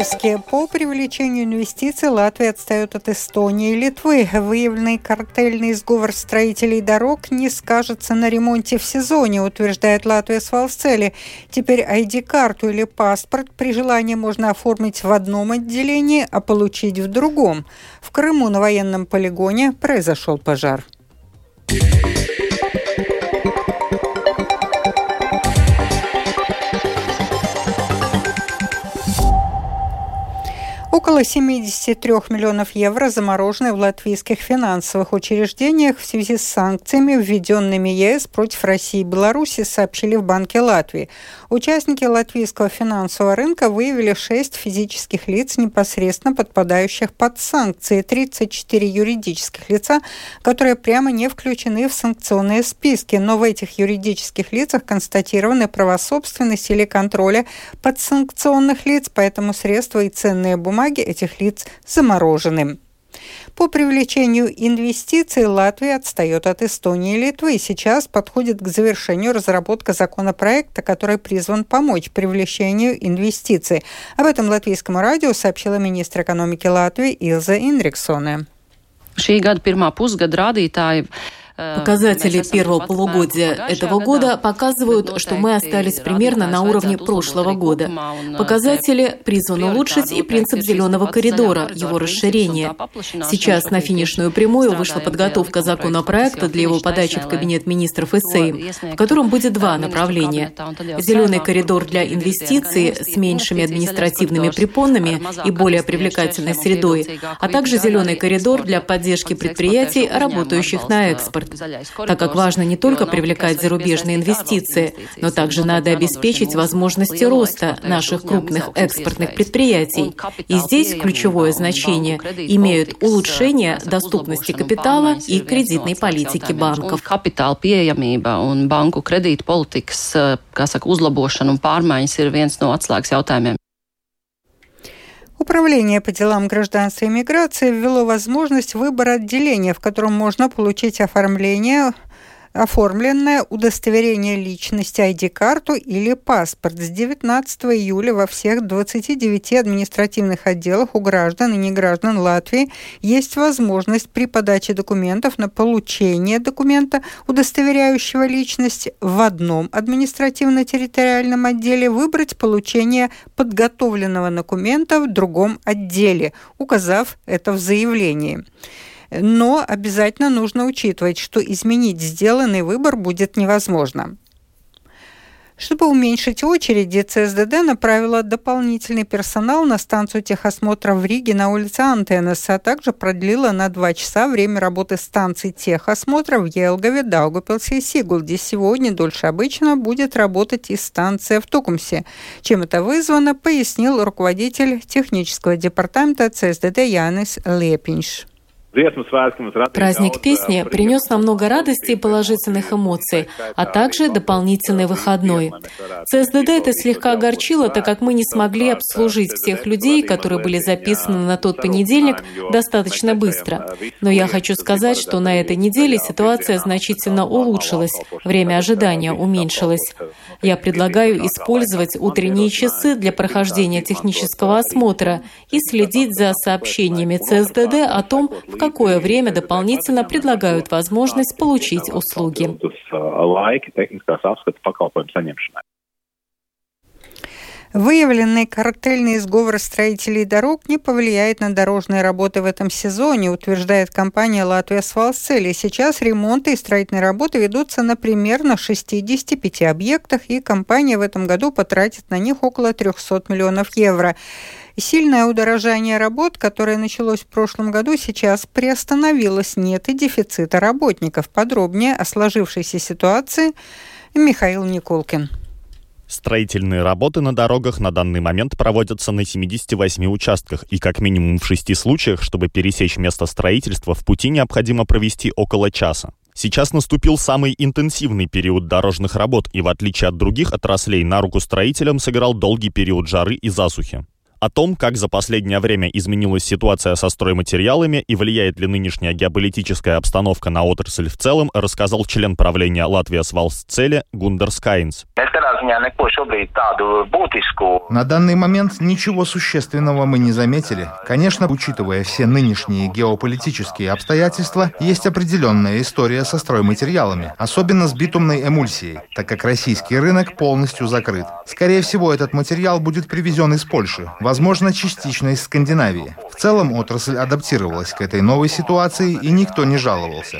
выпуске. По привлечению инвестиций Латвия отстает от Эстонии и Литвы. Выявленный картельный сговор строителей дорог не скажется на ремонте в сезоне, утверждает Латвия с Валсцели. Теперь ID-карту или паспорт при желании можно оформить в одном отделении, а получить в другом. В Крыму на военном полигоне произошел пожар. Около 73 миллионов евро заморожены в латвийских финансовых учреждениях в связи с санкциями, введенными ЕС против России и Беларуси, сообщили в Банке Латвии. Участники латвийского финансового рынка выявили 6 физических лиц, непосредственно подпадающих под санкции, 34 юридических лица, которые прямо не включены в санкционные списки, но в этих юридических лицах констатированы права собственности или контроля подсанкционных лиц, поэтому средства и ценные бумаги этих лиц заморожены. По привлечению инвестиций Латвия отстает от Эстонии и Литвы. Сейчас подходит к завершению разработка законопроекта, который призван помочь привлечению инвестиций. Об этом латвийскому радио сообщила министр экономики Латвии Илза Инриксоне. Šī gada pirmā pusgada rādītāji Показатели первого полугодия этого года показывают, что мы остались примерно на уровне прошлого года. Показатели призваны улучшить и принцип зеленого коридора, его расширение. Сейчас на финишную прямую вышла подготовка законопроекта для его подачи в Кабинет министров и Сейм, в котором будет два направления. Зеленый коридор для инвестиций с меньшими административными препонами и более привлекательной средой, а также зеленый коридор для поддержки предприятий, работающих на экспорт так как важно не только привлекать зарубежные инвестиции, но также надо обеспечить возможности роста наших крупных экспортных предприятий. И здесь ключевое значение имеют улучшение доступности капитала и кредитной политики банков. Kapitāla pieejamība un banku kredīta politikas, kā saka, uzlabošana un pārmaiņas ir viens no atslēgas jautājumiem. Управление по делам гражданства и миграции ввело возможность выбора отделения, в котором можно получить оформление оформленное удостоверение личности, ID-карту или паспорт. С 19 июля во всех 29 административных отделах у граждан и неграждан Латвии есть возможность при подаче документов на получение документа, удостоверяющего личность, в одном административно-территориальном отделе выбрать получение подготовленного документа в другом отделе, указав это в заявлении но обязательно нужно учитывать, что изменить сделанный выбор будет невозможно. Чтобы уменьшить очереди, ЦСДД направила дополнительный персонал на станцию техосмотра в Риге на улице Антенес, а также продлила на два часа время работы станций техосмотра в Елгове, Даугапилсе и Сигулде. Сегодня дольше обычно будет работать и станция в Тукумсе. Чем это вызвано, пояснил руководитель технического департамента ЦСДД Янис Лепинш. Праздник песни принес нам много радости и положительных эмоций, а также дополнительный выходной. ЦСДД это слегка огорчило, так как мы не смогли обслужить всех людей, которые были записаны на тот понедельник, достаточно быстро. Но я хочу сказать, что на этой неделе ситуация значительно улучшилась, время ожидания уменьшилось. Я предлагаю использовать утренние часы для прохождения технического осмотра и следить за сообщениями ЦСДД о том, в какое время дополнительно предлагают возможность получить услуги. Выявленный картельный сговор строителей дорог не повлияет на дорожные работы в этом сезоне, утверждает компания «Латвия Свалцели». Сейчас ремонты и строительные работы ведутся на примерно 65 объектах, и компания в этом году потратит на них около 300 миллионов евро. Сильное удорожание работ, которое началось в прошлом году, сейчас приостановилось. Нет и дефицита работников. Подробнее о сложившейся ситуации Михаил Николкин. Строительные работы на дорогах на данный момент проводятся на 78 участках, и как минимум в шести случаях, чтобы пересечь место строительства, в пути необходимо провести около часа. Сейчас наступил самый интенсивный период дорожных работ, и в отличие от других отраслей, на руку строителям сыграл долгий период жары и засухи. О том, как за последнее время изменилась ситуация со стройматериалами и влияет ли нынешняя геополитическая обстановка на отрасль в целом, рассказал член правления Латвия Свалсцеле Гундер Скайнс. На данный момент ничего существенного мы не заметили. Конечно, учитывая все нынешние геополитические обстоятельства, есть определенная история со стройматериалами, особенно с битумной эмульсией, так как российский рынок полностью закрыт. Скорее всего, этот материал будет привезен из Польши, возможно, частично из Скандинавии. В целом отрасль адаптировалась к этой новой ситуации и никто не жаловался.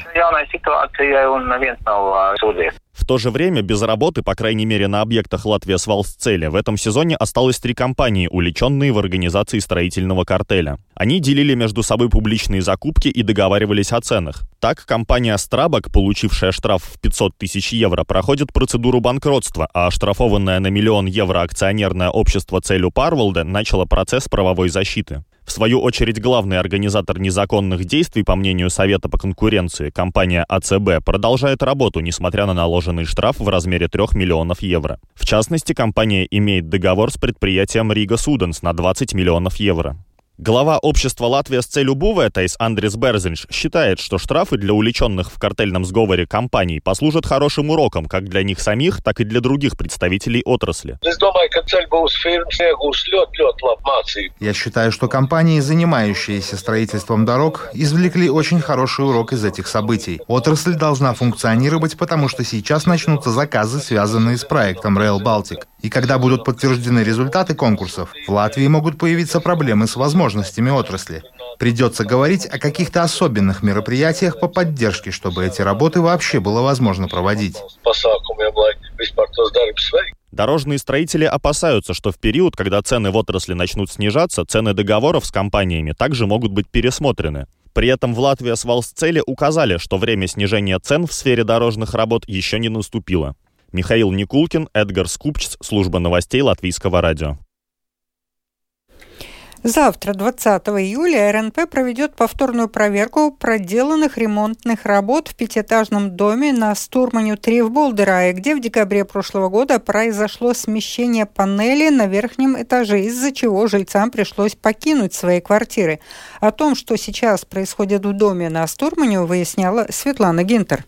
В то же время без работы, по крайней мере на объектах Латвия Свалсцели, в этом сезоне осталось три компании, увлеченные в организации строительного картеля. Они делили между собой публичные закупки и договаривались о ценах. Так, компания Strabag, получившая штраф в 500 тысяч евро, проходит процедуру банкротства, а оштрафованное на миллион евро акционерное общество Целю Парволде начало процесс правовой защиты. В свою очередь, главный организатор незаконных действий, по мнению Совета по конкуренции, компания АЦБ, продолжает работу, несмотря на наложенный штраф в размере 3 миллионов евро. В частности, компания имеет договор с предприятием Рига Суденс на 20 миллионов евро. Глава общества «Латвия с целью Бувэтайс» Андрис Берзинш считает, что штрафы для уличенных в картельном сговоре компаний послужат хорошим уроком как для них самих, так и для других представителей отрасли. Я считаю, что компании, занимающиеся строительством дорог, извлекли очень хороший урок из этих событий. Отрасль должна функционировать, потому что сейчас начнутся заказы, связанные с проектом Rail Baltic. И когда будут подтверждены результаты конкурсов, в Латвии могут появиться проблемы с возможностями отрасли. Придется говорить о каких-то особенных мероприятиях по поддержке, чтобы эти работы вообще было возможно проводить. Дорожные строители опасаются, что в период, когда цены в отрасли начнут снижаться, цены договоров с компаниями также могут быть пересмотрены. При этом в Латвии с Валсцели указали, что время снижения цен в сфере дорожных работ еще не наступило. Михаил Никулкин, Эдгар Скупчц, служба новостей Латвийского радио. Завтра, 20 июля, РНП проведет повторную проверку проделанных ремонтных работ в пятиэтажном доме на Стурманю 3 в Болдерае, где в декабре прошлого года произошло смещение панели на верхнем этаже, из-за чего жильцам пришлось покинуть свои квартиры. О том, что сейчас происходит в доме на Стурманю, выясняла Светлана Гинтер.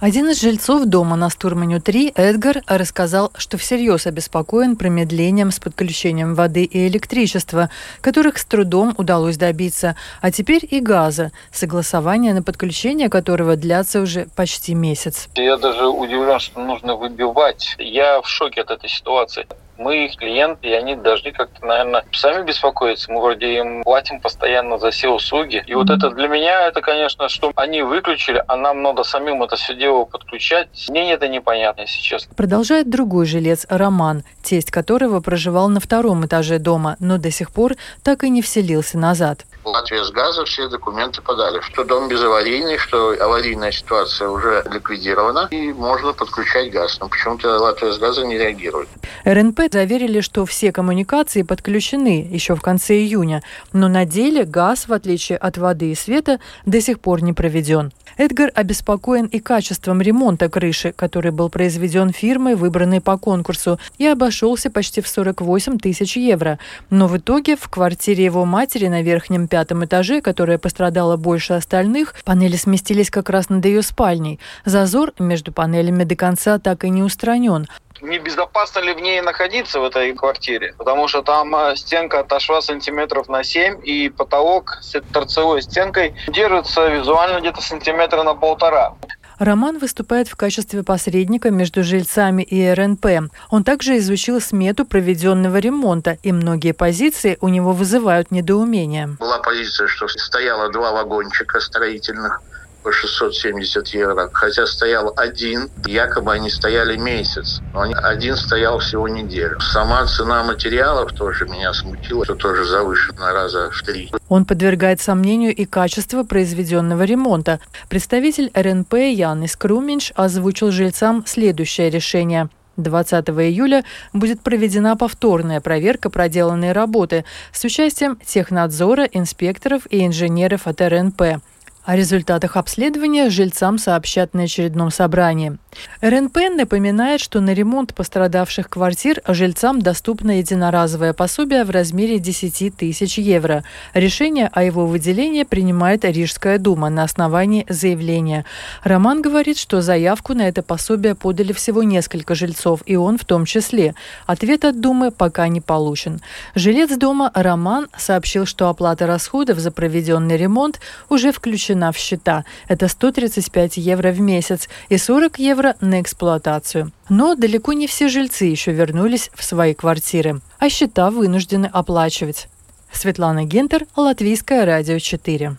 Один из жильцов дома на Стурманю-3, Эдгар, рассказал, что всерьез обеспокоен промедлением с подключением воды и электричества, которых с трудом удалось добиться, а теперь и газа, согласование на подключение которого длятся уже почти месяц. Я даже удивлен, что нужно выбивать. Я в шоке от этой ситуации мы их клиенты, и они должны как-то, наверное, сами беспокоиться. Мы вроде им платим постоянно за все услуги. И вот это для меня, это, конечно, что они выключили, а нам надо самим это все дело подключать. Мне это непонятно, если честно. Продолжает другой жилец Роман, тесть которого проживал на втором этаже дома, но до сих пор так и не вселился назад. Латвия с газа все документы подали, что дом безаварийный, что аварийная ситуация уже ликвидирована и можно подключать газ. Но почему-то Латвия с газа не реагирует. РНП заверили, что все коммуникации подключены еще в конце июня, но на деле газ, в отличие от воды и света, до сих пор не проведен. Эдгар обеспокоен и качеством ремонта крыши, который был произведен фирмой, выбранной по конкурсу, и обошелся почти в 48 тысяч евро. Но в итоге в квартире его матери на верхнем пятом этаже, которая пострадала больше остальных, панели сместились как раз над ее спальней. Зазор между панелями до конца так и не устранен небезопасно ли в ней находиться в этой квартире, потому что там э, стенка отошла сантиметров на 7, и потолок с торцевой стенкой держится визуально где-то сантиметра на полтора. Роман выступает в качестве посредника между жильцами и РНП. Он также изучил смету проведенного ремонта, и многие позиции у него вызывают недоумение. Была позиция, что стояло два вагончика строительных, по 670 евро, хотя стоял один, якобы они стояли месяц, но один стоял всего неделю. Сама цена материалов тоже меня смутила, что тоже завышена раза в три. Он подвергает сомнению и качество произведенного ремонта. Представитель РНП Янис Круминш озвучил жильцам следующее решение – 20 июля будет проведена повторная проверка проделанной работы с участием технадзора, инспекторов и инженеров от РНП. О результатах обследования жильцам сообщат на очередном собрании. РНП напоминает, что на ремонт пострадавших квартир жильцам доступно единоразовое пособие в размере 10 тысяч евро. Решение о его выделении принимает Рижская дума на основании заявления. Роман говорит, что заявку на это пособие подали всего несколько жильцов, и он в том числе. Ответ от Думы пока не получен. Жилец дома Роман сообщил, что оплата расходов за проведенный ремонт уже включена в счета. Это 135 евро в месяц и 40 евро на эксплуатацию. Но далеко не все жильцы еще вернулись в свои квартиры, а счета вынуждены оплачивать. Светлана Гентер, Латвийское радио 4.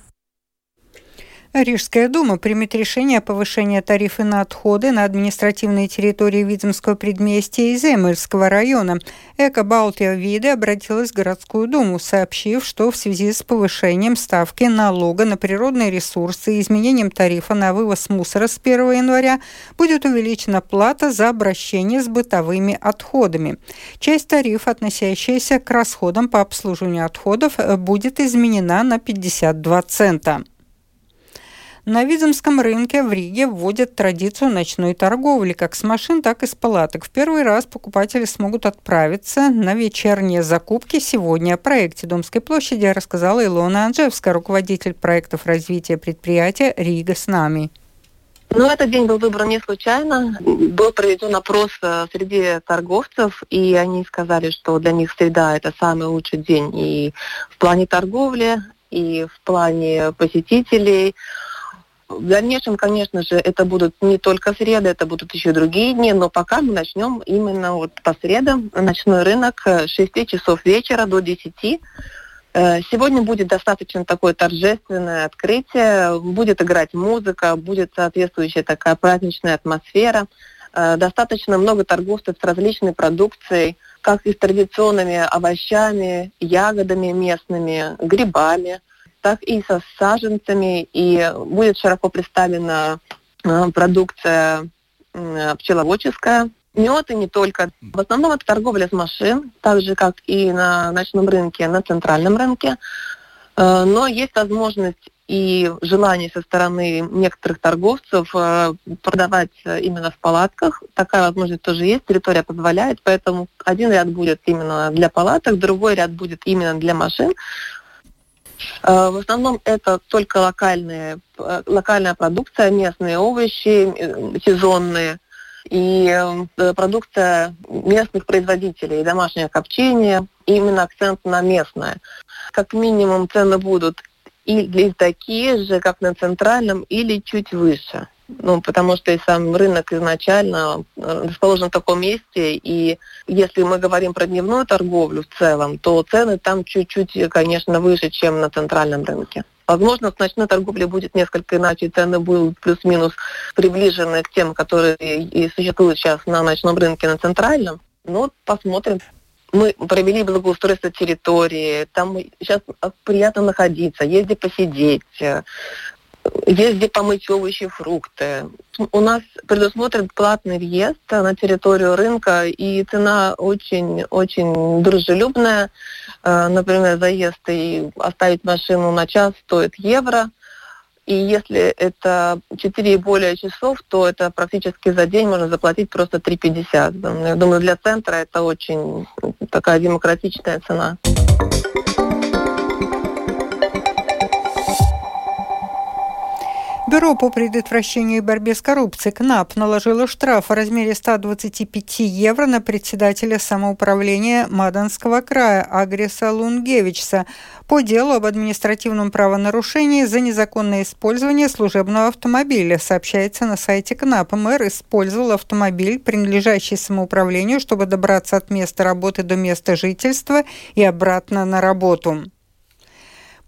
Рижская дума примет решение о повышении тарифа на отходы на административной территории Видземского предместья и Земельского района. Эко Балтия Виды обратилась в городскую думу, сообщив, что в связи с повышением ставки налога на природные ресурсы и изменением тарифа на вывоз мусора с 1 января будет увеличена плата за обращение с бытовыми отходами. Часть тарифа, относящаяся к расходам по обслуживанию отходов, будет изменена на 52 цента. На Видземском рынке в Риге вводят традицию ночной торговли как с машин, так и с палаток. В первый раз покупатели смогут отправиться на вечерние закупки сегодня. О проекте Домской площади рассказала Илона Анжевская, руководитель проектов развития предприятия «Рига с нами». Ну, этот день был выбран не случайно. Был проведен опрос э, среди торговцев, и они сказали, что для них среда – это самый лучший день и в плане торговли, и в плане посетителей – в дальнейшем, конечно же, это будут не только среды, это будут еще другие дни, но пока мы начнем именно вот по средам ночной рынок с 6 часов вечера до 10. Э, сегодня будет достаточно такое торжественное открытие, будет играть музыка, будет соответствующая такая праздничная атмосфера. Э, достаточно много торговцев с различной продукцией, как и с традиционными овощами, ягодами местными, грибами – так и со саженцами, и будет широко представлена э, продукция пчеловодческая, мед и не только. В основном это торговля с машин, так же как и на ночном рынке, на центральном рынке. Э, но есть возможность и желание со стороны некоторых торговцев э, продавать именно в палатках. Такая возможность тоже есть, территория позволяет, поэтому один ряд будет именно для палаток, другой ряд будет именно для машин. Э, в основном это только локальные, э, локальная продукция, местные овощи, э, сезонные и продукция местных производителей, домашнее копчение, именно акцент на местное. Как минимум цены будут или такие же, как на центральном, или чуть выше ну, потому что и сам рынок изначально э, расположен в таком месте, и если мы говорим про дневную торговлю в целом, то цены там чуть-чуть, конечно, выше, чем на центральном рынке. Возможно, с ночной торговлей будет несколько иначе, цены будут плюс-минус приближены к тем, которые и существуют сейчас на ночном рынке, на центральном. Ну, посмотрим. Мы провели благоустройство территории, там сейчас приятно находиться, где посидеть, есть где помыть овощи, фрукты. У нас предусмотрен платный въезд на территорию рынка, и цена очень-очень дружелюбная. Э, например, заезд и оставить машину на час стоит евро. И если это 4 и более часов, то это практически за день можно заплатить просто 3,50. Я думаю, для центра это очень такая демократичная цена. По предотвращению и борьбе с коррупцией КНАП наложило штраф в размере 125 евро на председателя самоуправления Маданского края Агриса Лунгевичса по делу об административном правонарушении за незаконное использование служебного автомобиля, сообщается на сайте КНАП. Мэр использовал автомобиль, принадлежащий самоуправлению, чтобы добраться от места работы до места жительства и обратно на работу.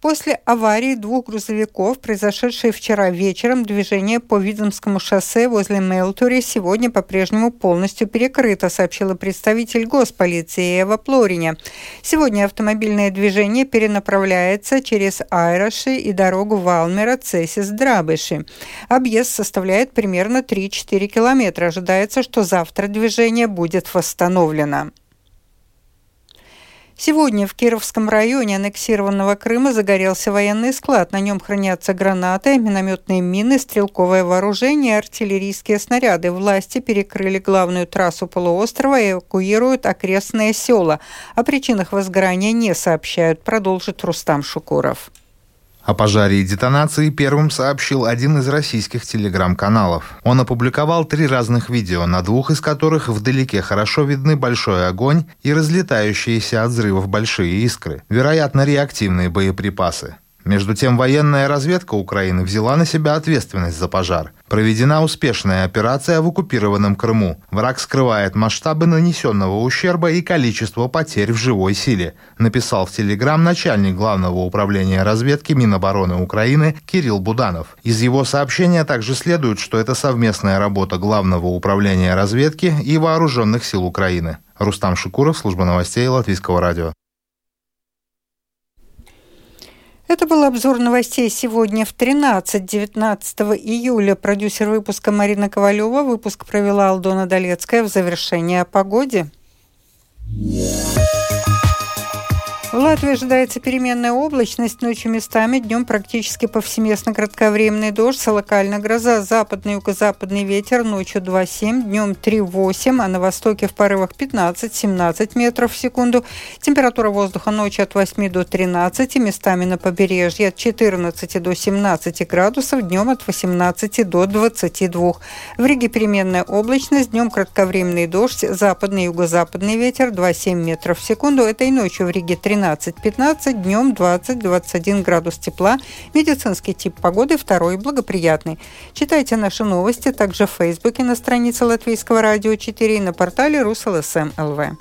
После аварии двух грузовиков, произошедшей вчера вечером, движение по Видземскому шоссе возле Мелтури сегодня по-прежнему полностью перекрыто, сообщила представитель госполиции Эва Плориня. Сегодня автомобильное движение перенаправляется через Айраши и дорогу Валмера Цесис-Драбыши. Объезд составляет примерно 3-4 километра. Ожидается, что завтра движение будет восстановлено. Сегодня в Кировском районе аннексированного Крыма загорелся военный склад. На нем хранятся гранаты, минометные мины, стрелковое вооружение артиллерийские снаряды. Власти перекрыли главную трассу полуострова и эвакуируют окрестные села. О причинах возгорания не сообщают, продолжит Рустам Шукуров. О пожаре и детонации первым сообщил один из российских телеграм-каналов. Он опубликовал три разных видео, на двух из которых вдалеке хорошо видны большой огонь и разлетающиеся от взрывов большие искры. Вероятно, реактивные боеприпасы. Между тем, военная разведка Украины взяла на себя ответственность за пожар. Проведена успешная операция в оккупированном Крыму. Враг скрывает масштабы нанесенного ущерба и количество потерь в живой силе, написал в Телеграм начальник Главного управления разведки Минобороны Украины Кирилл Буданов. Из его сообщения также следует, что это совместная работа Главного управления разведки и Вооруженных сил Украины. Рустам Шикуров, служба новостей Латвийского радио. Это был обзор новостей сегодня в 13-19 июля. Продюсер выпуска Марина Ковалева. Выпуск провела Алдона Долецкая в завершение о погоде. Yeah. В Латвии ожидается переменная облачность, ночью местами, днем практически повсеместно кратковременный дождь, локально гроза, западный юго-западный ветер, ночью 2,7, днем 3,8, а на востоке в порывах 15-17 метров в секунду. Температура воздуха ночью от 8 до 13, местами на побережье от 14 до 17 градусов, днем от 18 до 22. В Риге переменная облачность, днем кратковременный дождь, западный юго-западный ветер 2,7 метров в секунду. Этой ночью в Риге 13 12-15, днем 20-21 градус тепла. Медицинский тип погоды второй благоприятный. Читайте наши новости также в Фейсбуке на странице Латвийского радио 4 и на портале rus.lsm.lv.